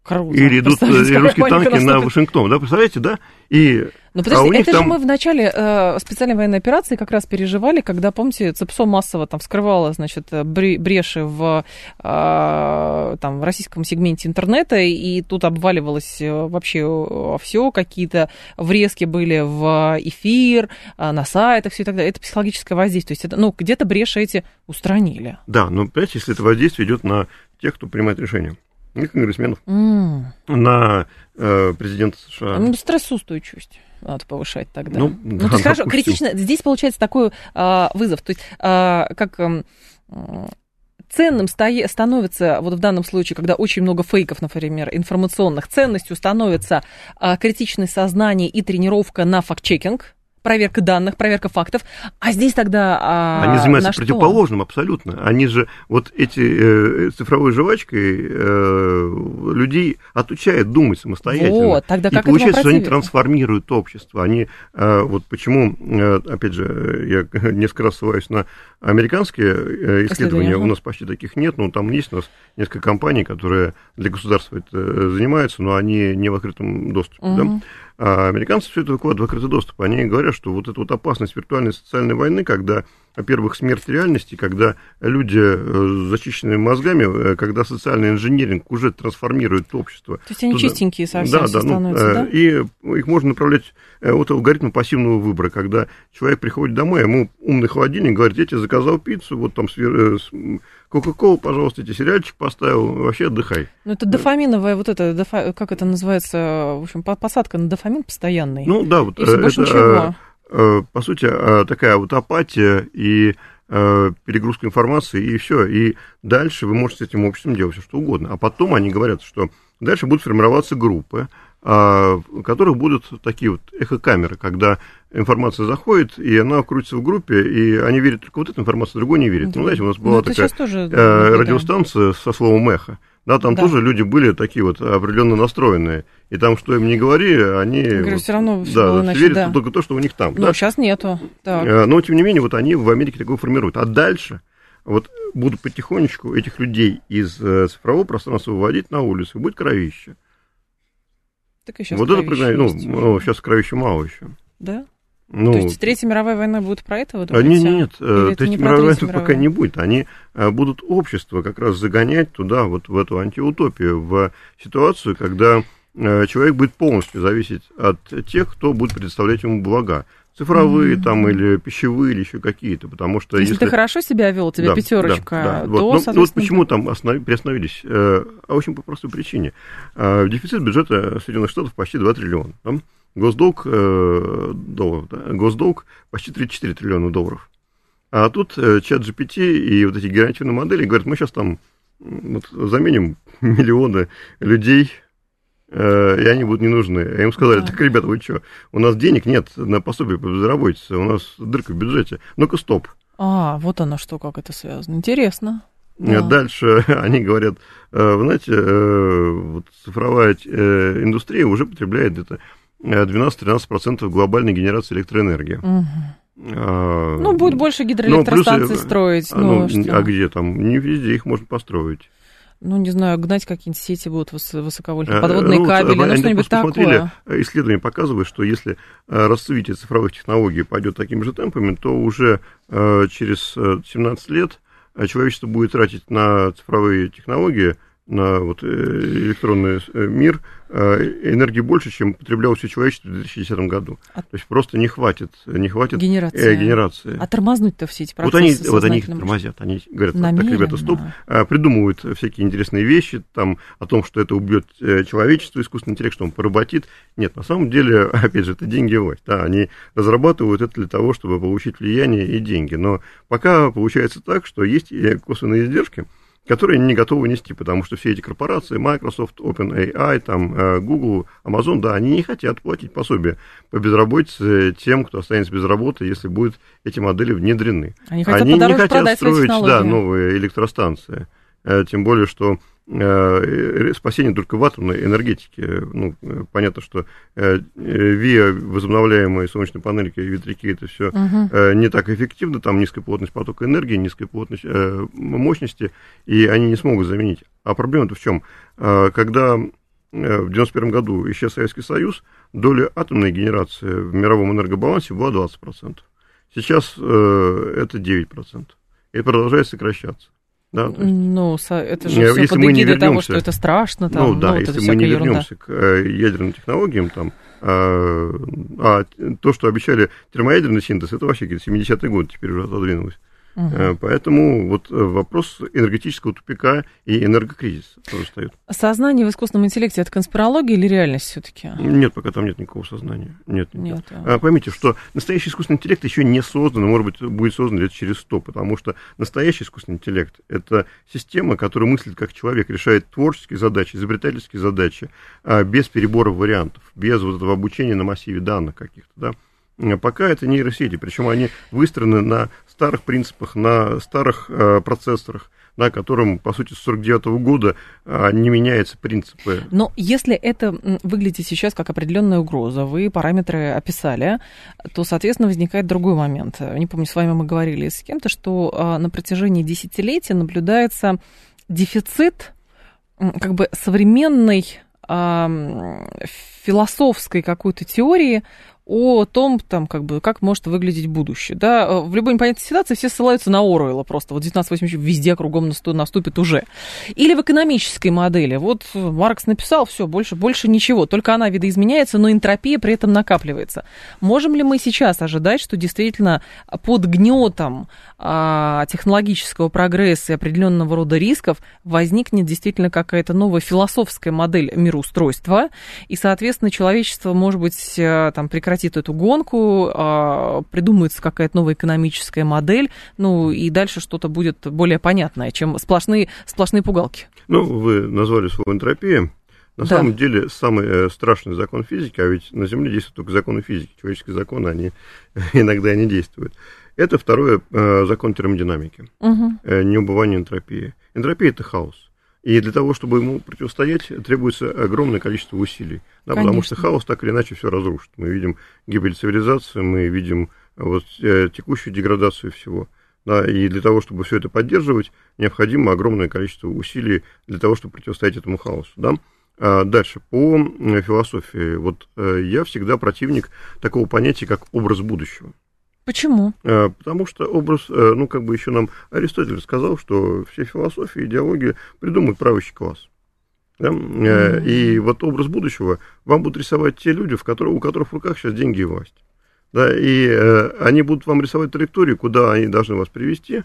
Круто. Или идут и русские танки на Вашингтон, да, представляете, да? И но ну, подожди, а это там... же мы в начале э, специальной военной операции как раз переживали, когда, помните, ЦЕПСО массово там вскрывало, значит, бреши в, э, там, в российском сегменте интернета, и тут обваливалось э, вообще все, какие-то врезки были в эфир, э, на сайтах, все и так далее. Это психологическое воздействие. То есть, это, ну, где-то бреши эти устранили. Да, но, понимаете, если это воздействие идет на тех, кто принимает решения на конгрессменов, mm. на э, президента США. Ну, стрессоустойчивость надо повышать тогда. Ну, ну да, то есть, хорошо, критично. Здесь получается такой э, вызов. То есть, э, как э, ценным становится, вот в данном случае, когда очень много фейков, например, информационных, ценностью становится э, критичное сознание и тренировка на факт-чекинг, проверка данных, проверка фактов. А здесь тогда а, Они занимаются противоположным что? абсолютно. Они же вот эти э, цифровой жвачкой э, людей отучают думать самостоятельно. Вот, тогда как И получается, что они трансформируют общество. Они, э, вот почему, э, опять же, я несколько раз ссылаюсь на американские э, исследования, у нас почти таких нет, но там есть у нас несколько компаний, которые для государства это э, занимаются, но они не в открытом доступе. Угу. Да? А американцы все это выкладывают в открытый доступ. Они говорят, что вот эта вот опасность виртуальной социальной войны, когда, во-первых, смерть реальности, когда люди э, с зачищенными мозгами, э, когда социальный инженеринг уже трансформирует общество. То есть они туда... чистенькие совсем да, да, ну, становятся, ну, да? И их можно направлять вот алгоритм пассивного выбора, когда человек приходит домой, ему умный холодильник говорит, я тебе заказал пиццу, вот там Кока-колу, пожалуйста, эти сериальчик поставил, вообще отдыхай. Ну, это дофаминовая, вот это, дофа, как это называется, в общем, посадка на дофамин постоянный. Ну, да, вот. И это, больше ничего. Э, по сути, э, такая вот апатия и э, перегрузка информации, и все. И дальше вы можете с этим обществом делать все, что угодно. А потом они говорят, что дальше будут формироваться группы, а, у которых будут такие вот эхокамеры, когда информация заходит, и она крутится в группе, и они верят только вот эта информация, другой не верит. Да. Ну, знаете, у нас была ну, такая тоже, э, радиостанция со словом эхо. Да, там да. тоже люди были такие вот определенно настроенные. И там, что им не говори, они говорю, вот, все равно да, иначе, верят да. только то, что у них там. Но да? сейчас нету. Так. Э, но, тем не менее, вот они в Америке такое формируют. А дальше вот будут потихонечку этих людей из э, цифрового пространства выводить на улицу, будет кровище. Так и сейчас вот это ну, ну, сейчас кровища мало еще. Да? Ну, То есть Третья мировая война будет про это, вы а, думаете? нет, нет, Или э, это не Третьей про мировой Третью войны пока не будет. Они э, будут общество как раз загонять туда, вот в эту антиутопию, в ситуацию, когда э, человек будет полностью зависеть от тех, кто будет предоставлять ему блага. Цифровые там или пищевые, или еще какие-то, потому что Если, если... ты хорошо себя вел, тебе Да, пятерочка, да, да. то, Вот. Ну, ну, вот соответственно, почему там останов- приостановились? А очень по простой причине. Дефицит бюджета Соединенных Штатов почти 2 триллиона. да? Госдолг, э, долларов, да? Госдолг почти 34 триллиона долларов. А тут э, чат GPT и вот эти генеративные модели говорят, мы сейчас там вот, заменим миллионы людей, э, и они будут не нужны. А им сказали, так, ребята, вы что, у нас денег нет на пособие по безработице, у нас дырка в бюджете. Ну-ка, стоп. А, вот оно что, как это связано. Интересно. Да. Дальше они говорят, э, вы знаете, э, вот цифровая э, индустрия уже потребляет где-то 12-13% глобальной генерации электроэнергии. Мгм. А, Ну, будет больше ну, гидроэлектростанций строить. а, Ну, ну, что? а где там? Не везде их можно построить. Ну, не знаю, гнать какие-нибудь сети будут выс- высоковольтные, Э, подводные ну, кабели, вот, ну, они что-нибудь такое. э, Исследование показывает, что если э, расцветие цифровых технологий пойдет такими же темпами, то уже э, через э, 17 лет э, человечество будет тратить на цифровые технологии, на вот, э, электронный э, мир э, энергии больше, чем потребляло все человечество в 2010 году. А- То есть просто не хватит, не хватит Генерация. э, генерации. А тормознуть-то все эти Вот процессы они, вот они их тормозят, они говорят, так, Намеренно. ребята, стоп, а, придумывают всякие интересные вещи, там, о том, что это убьет э, человечество, искусственный интеллект, что он поработит. Нет, на самом деле, опять же, это деньги и власть. Да, они разрабатывают это для того, чтобы получить влияние и деньги. Но пока получается так, что есть косвенные издержки, которые не готовы нести, потому что все эти корпорации, Microsoft, OpenAI, там, э, Google, Amazon, да, они не хотят платить пособие по безработице тем, кто останется без работы, если будут эти модели внедрены. Они хотят Они не хотят строить да, новые электростанции. Э, Тем более, что э, спасение только в атомной энергетике. Ну, э, понятно, что э, э, ВИА, возобновляемые солнечные панельки, ветряки, это все Мгм. не так эффективно, там низкая плотность потока энергии, низкая плотность э, мощности, и они не смогут заменить. А проблема-то в чем? Когда э, в 91 году исчез Советский Союз, доля атомной генерации в мировом энергобалансе была 20%. Сейчас э, это 9%. И продолжает сокращаться. Да, есть, Ну, это же все если под мы не эгидой того, вернемся- что это страшно, там, ну да, вот это если мы не всякая ерунда. вернемся к э, ядерным технологиям, там, э, а то, что обещали термоядерный синтез, это вообще какие-то 70-е годы теперь уже отодвинулось. Э, Поэтому вот э, вопрос энергетического тупика и энергокризиса тоже встает. Сознание в искусственном интеллекте это конспирология или реальность все-таки? Нет, пока там нет никакого сознания. Нет, нет. Нет. а. А, Поймите, что настоящий искусственный интеллект еще не создан, может быть, будет создан лет через сто, потому что настоящий искусственный интеллект – это система, которая мыслит как человек, решает творческие задачи, изобретательские задачи, а, без переборов вариантов, без вот этого обучения на массиве данных каких-то, да. А Пока это нейросети, причем они выстроены на старых принципах, на старых э, процессорах, на котором, по сути, с 49 года а, не меняются принципы. Но если это выглядит сейчас как определенная угроза, вы параметры описали, то, соответственно, возникает другой момент. Не помню, с вами мы говорили с кем-то, что а, на протяжении десятилетий наблюдается дефицит как бы современной философской какой-то теории о том, там, как бы, как может выглядеть будущее. Да? Э, В любой непонятной ситуации все ссылаются на Оруэлла просто. Вот 1980 везде кругом насту- наступит уже. Или в экономической модели. Вот э, Маркс написал, все, больше, больше ничего. Только она видоизменяется, но энтропия при этом накапливается. Можем ли мы сейчас ожидать, что действительно под гнетом а, технологического прогресса и определенного рода рисков возникнет действительно какая-то новая философская модель мироустройства, и, соответственно, человечество, может быть, э, там прекратит эту гонку, а, придумается какая-то новая экономическая модель, ну и дальше что-то будет более понятное, чем сплошные, сплошные пугалки. Ну, вы назвали слово энтропия. На Да. самом деле, самый э, страшный закон физики, а ведь на Земле действуют только законы физики, человеческие законы, они иногда не действуют. Это второй э, закон термодинамики, э, неубывание энтропии. Энтропия – это хаос. И для того, чтобы ему противостоять, требуется огромное количество усилий. Да, потому что хаос так или иначе все разрушит. Мы видим гибель цивилизации, мы видим э, вот, э, текущую деградацию всего. Да, и для того, чтобы все это поддерживать, необходимо огромное количество усилий для того, чтобы противостоять этому хаосу. Да? А дальше, по философии. Вот я всегда противник такого понятия, как образ будущего. Почему? Потому что образ, ну, как бы еще нам Аристотель сказал, что все философии, идеологии придумывает правящий класс. Да? Mm-hmm. И вот образ будущего вам будут рисовать те люди, в которых, у которых в руках сейчас деньги и власть. Да, и э, они будут вам рисовать траекторию, куда они должны вас привести,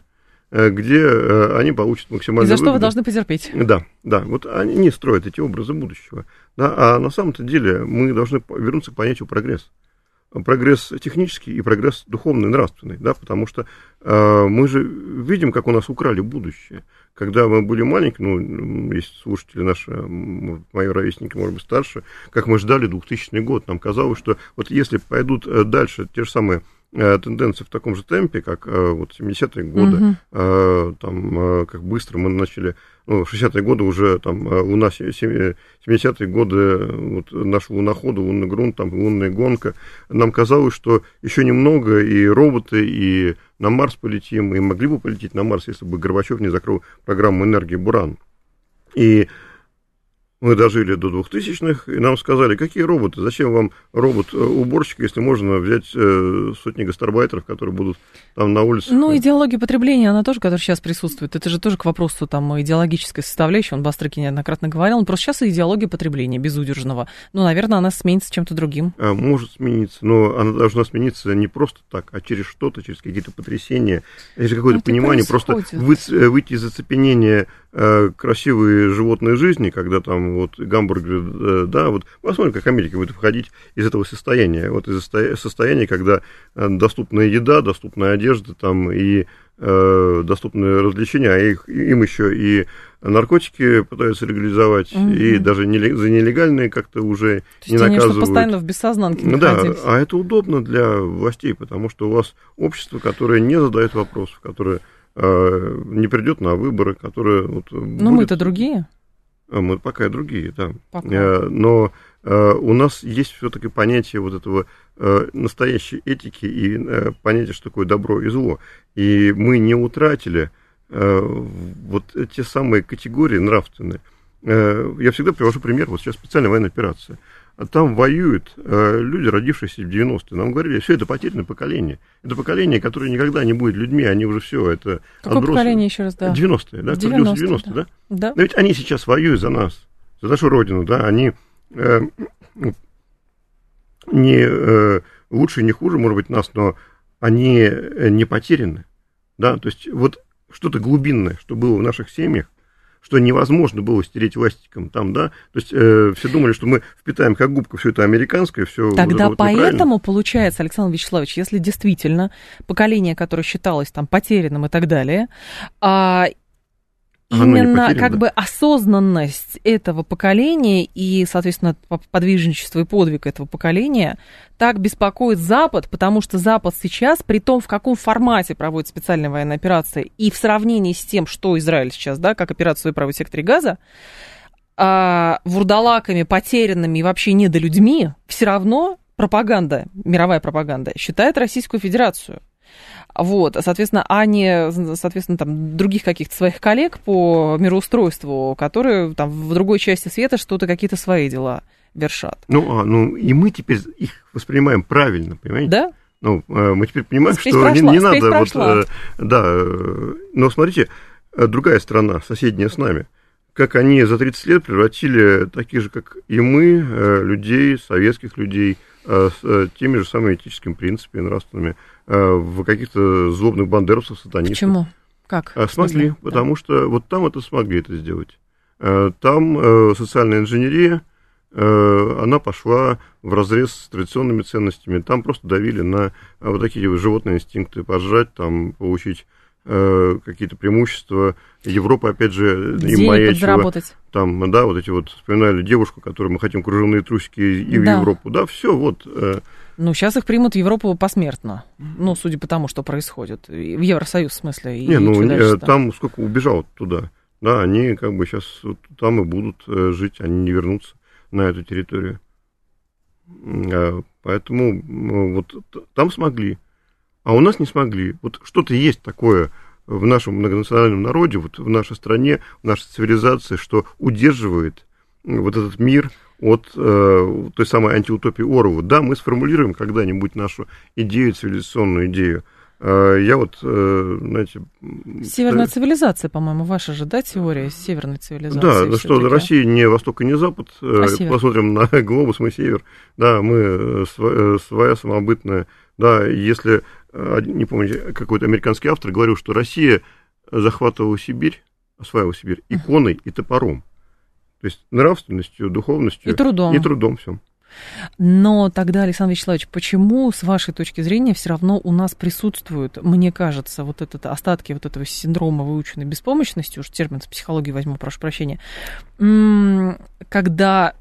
э, где э, они получат максимальную И за что выгоду. вы должны потерпеть. Да, да, вот они не строят эти образы будущего. Да, а на самом-то деле мы должны вернуться к понятию прогресс прогресс технический и прогресс духовный, нравственный, да, потому что э, мы же видим, как у нас украли будущее. Когда мы были маленькие, ну, есть слушатели наши, мои ровесники, может быть, старше, как мы ждали 2000 год, нам казалось, что вот если пойдут э, дальше те же самые Э, тенденции в таком же темпе, как э, вот 70-е годы, угу. там, как быстро мы начали, ну, 60-е годы уже, там, Луна, 70-е годы, вот, наш луноход, лунный грунт, там, лунная гонка, нам казалось, что еще немного, и роботы, и на Марс полетим, и могли бы полететь на Марс, если бы Горбачев не закрыл программу энергии Буран. И мы дожили до 2000-х, и нам сказали, какие роботы, зачем вам робот-уборщик, если можно взять э, сотни гастарбайтеров, которые будут там на улице. Ну, идеология потребления, она тоже, которая сейчас присутствует, это же тоже к вопросу там идеологической составляющей, он Бастрыки неоднократно говорил, он просто сейчас идеология потребления безудержного. Ну, наверное, она сменится чем-то другим. А, может смениться, но она должна смениться не просто так, а через что-то, через какие-то потрясения, через какое-то ну, понимание, просто выйти из оцепенения красивые животные жизни, когда там вот гамбургер, э, да, вот посмотрим, как Америка будет входить из этого состояния, вот из состояния, когда э, доступная еда, доступная одежда там и э, доступные развлечения, а их, им еще и наркотики пытаются легализовать, угу. и даже не, за нелегальные как-то уже То не есть наказывают. Они постоянно в бессознанке Да, а это удобно для властей, потому что у вас общество, которое не задает вопросов, которое Э, не придет на выборы, которые... Вот, Но мы-то другие. А мы пока и другие, да. Пока. Э, но э, у нас есть все-таки понятие вот этого настоящей этики и понятие, что такое добро и зло. И мы не утратили вот те самые категории нравственные. Я всегда привожу пример, вот сейчас специальная военная операция – там воюют э, люди, родившиеся в 90-е. Нам говорили, все это потерянное поколение. Это поколение, которое никогда не будет людьми, они уже все, это Какое отбросы. поколение еще раз, да? 90-е, да? 90 90 да. да? Да. Но ведь они сейчас воюют за нас, за нашу родину, да, они э, не э, лучше, не хуже, может быть, нас, но они э, не потеряны, да, то есть вот что-то глубинное, что было в наших семьях, что невозможно было стереть ластиком там, да, то есть э, все думали, что мы впитаем как губка все это американское, все Тогда вот поэтому получается, Александр Вячеславович, если действительно поколение, которое считалось там потерянным и так далее, а, именно как бы осознанность этого поколения и, соответственно, подвижничество и подвиг этого поколения так беспокоит Запад, потому что Запад сейчас, при том, в каком формате проводит специальная военная операция, и в сравнении с тем, что Израиль сейчас, да, как операцию в секторе Газа, а, вурдалаками, потерянными и вообще недолюдьми, все равно пропаганда, мировая пропаганда, считает Российскую Федерацию вот, соответственно, а не, соответственно, там, других каких-то своих коллег по мироустройству, которые там в другой части света что-то, какие-то свои дела вершат. Ну, а, ну, и мы теперь их воспринимаем правильно, понимаете? Да? Ну, э, мы теперь понимаем, Успеть что прошла, не, не надо прошла. вот, э, да, э, но смотрите, другая страна, соседняя с нами, как они за 30 лет превратили таких же, как и мы, людей, советских людей, с теми же самыми этическими принципами, нравственными, Э, в каких-то злобных бандеровцев, сатанистов. Почему? Как? Смогли, потому да. что вот там это смогли это сделать. Э, там э, социальная инженерия, она пошла в разрез с традиционными ценностями. Там просто давили на вот такие животные инстинкты, пожрать, там, получить какие-то преимущества. Европа, опять же, им маячила. Там, да, вот эти вот, вспоминали девушку, которую мы хотим кружевные трусики и да. в Европу. Да, все, вот. Ну, сейчас их примут в Европу посмертно. Ну, судя по тому, что происходит. В Евросоюз, в смысле. И не, ну, не, там сколько убежал туда. Да, они как бы сейчас вот там и будут э, жить, они не вернутся на эту территорию. А, поэтому вот там смогли, а у нас не смогли. Вот что-то есть такое в нашем многонациональном народе, вот в нашей стране, в нашей цивилизации, что удерживает вот этот мир от э, той самой антиутопии Орова. Да, мы сформулируем когда-нибудь нашу идею, цивилизационную идею. Э, я вот, э, знаете... Северная цивилизация, по-моему, ваша же, да, теория северной цивилизации? Да, что Россия не восток и не запад. А Посмотрим на глобус, мы север. Да, мы своя самобытная. Да, если, не помню, какой-то американский автор говорил, что Россия захватывала Сибирь, осваивала Сибирь иконой и топором. То есть нравственностью, духовностью и трудом. И трудом всем. Но тогда, Александр Вячеславович, почему, с вашей точки зрения, все равно у нас присутствуют, мне кажется, вот этот, остатки вот этого синдрома выученной беспомощности, уж термин с психологии возьму, прошу прощения, когда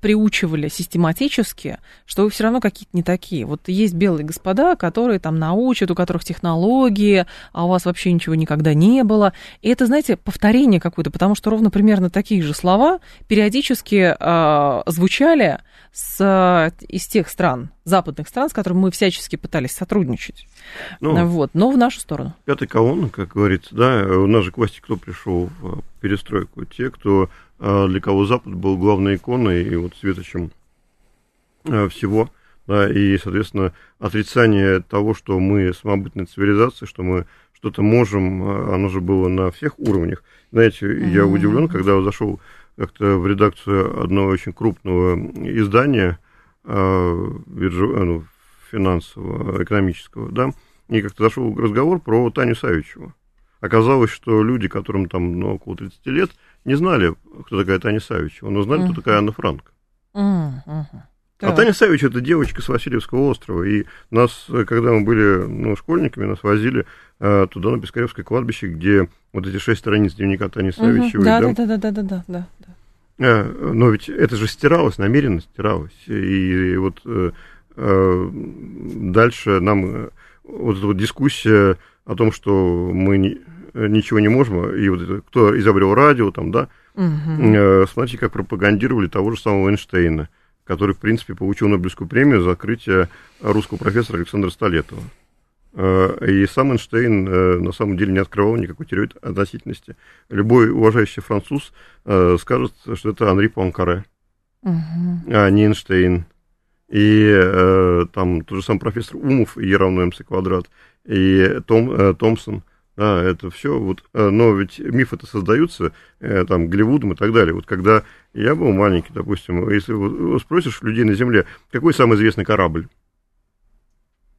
приучивали систематически, что вы все равно какие-то не такие. Вот есть белые господа, которые там научат, у которых технологии, а у вас вообще ничего никогда не было. И это, знаете, повторение какое-то, потому что ровно примерно такие же слова периодически э, звучали с, из тех стран, западных стран, с которыми мы всячески пытались сотрудничать. Ну, вот, но в нашу сторону. Пятый колонн, как говорится, да, у нас же к власти кто пришел в перестройку? Те, кто для кого Запад был главной иконой и вот светочем а, всего, да, и, соответственно, отрицание того, что мы самобытная цивилизация, что мы что-то можем, а, оно же было на всех уровнях. Знаете, mm-hmm. я удивлен, когда зашел как-то в редакцию одного очень крупного издания ну, финансового, экономического, да, и как-то зашел разговор про Таню Савичеву. Оказалось, что люди, которым там ну, около 30 лет, не знали, кто такая Таня Савичева, но знали, uh-huh. кто такая Анна Франк. Uh-huh. А Таня Савич это девочка с Васильевского острова. И нас, когда мы были ну, школьниками, нас возили а, туда, на Пискаревское кладбище, где вот эти шесть страниц дневника Тани Савичевой. Да, да, да, да, да, да, да, да. А, но ведь это же стиралось, намеренно стиралось. И, и вот а, а, дальше нам вот эта вот дискуссия о том, что мы не, ничего не можем, и вот это, кто изобрел радио, там, да, угу. смотрите, как пропагандировали того же самого Эйнштейна, который, в принципе, получил Нобелевскую премию за открытие русского профессора Александра Столетова. Э, и сам Эйнштейн э, на самом деле не открывал никакой теории относительности. Любой уважающий француз скажет, что это Анри Пуанкаре, угу. а не Эйнштейн. И там тот же сам профессор Умов, Е равно МС квадрат, и Том, Томпсон – да, это все, вот, э, но ведь мифы-то создаются, э, там, Голливудом и так далее. Вот когда я был маленький, допустим, если вот спросишь людей на Земле, какой самый известный корабль?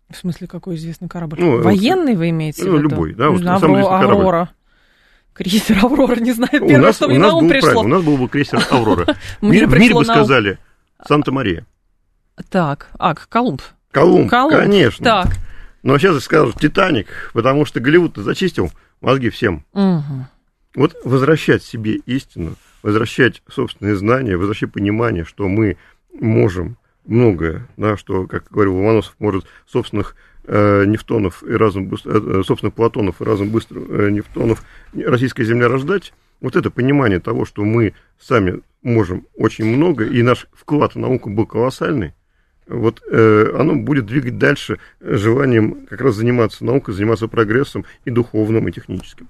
В смысле, какой известный корабль? Ну, Военный вы имеете ну, в виду? любой, да. Вот, Авро- самый известный Аврора. Корабль. Крейсер Аврора, не знаю, первое, у нас, что мне на ум пришло. У нас был бы крейсер Аврора. В мире бы сказали Санта-Мария. Так, а, Колумб. Колумб, конечно. Так. Но сейчас скажут Титаник, потому что Голливуд зачистил мозги всем. Угу. Вот возвращать себе истину, возвращать собственные знания, возвращать понимание, что мы можем многое, да, что, как говорил Ломоносов, может собственных э, нефтонов и разум, э, собственных Платонов и разум быстро э, нефтонов российская земля рождать, вот это понимание того, что мы сами можем очень много, и наш вклад в науку был колоссальный, вот э, оно будет двигать дальше желанием как раз заниматься наукой, заниматься прогрессом и духовным, и техническим.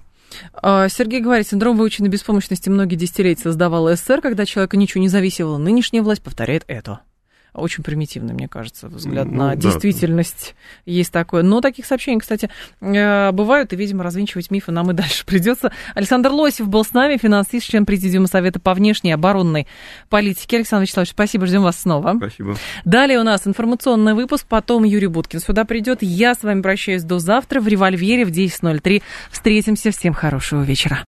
А, Сергей говорит, синдром выученной беспомощности многие десятилетия создавал СССР, когда человека ничего не зависело. Нынешняя власть повторяет это очень примитивный, мне кажется, взгляд ну, на да. действительность есть такое. Но таких сообщений, кстати, э, бывают, и, видимо, развенчивать мифы нам и дальше придется. Александр Лосев был с нами, финансист, член Президиума Совета по внешней и оборонной политике. Александр Вячеславович, спасибо, ждем вас снова. Спасибо. Далее у нас информационный выпуск, потом Юрий Буткин сюда придет. Я с вами прощаюсь до завтра в «Револьвере» в 10.03. Встретимся. Всем хорошего вечера.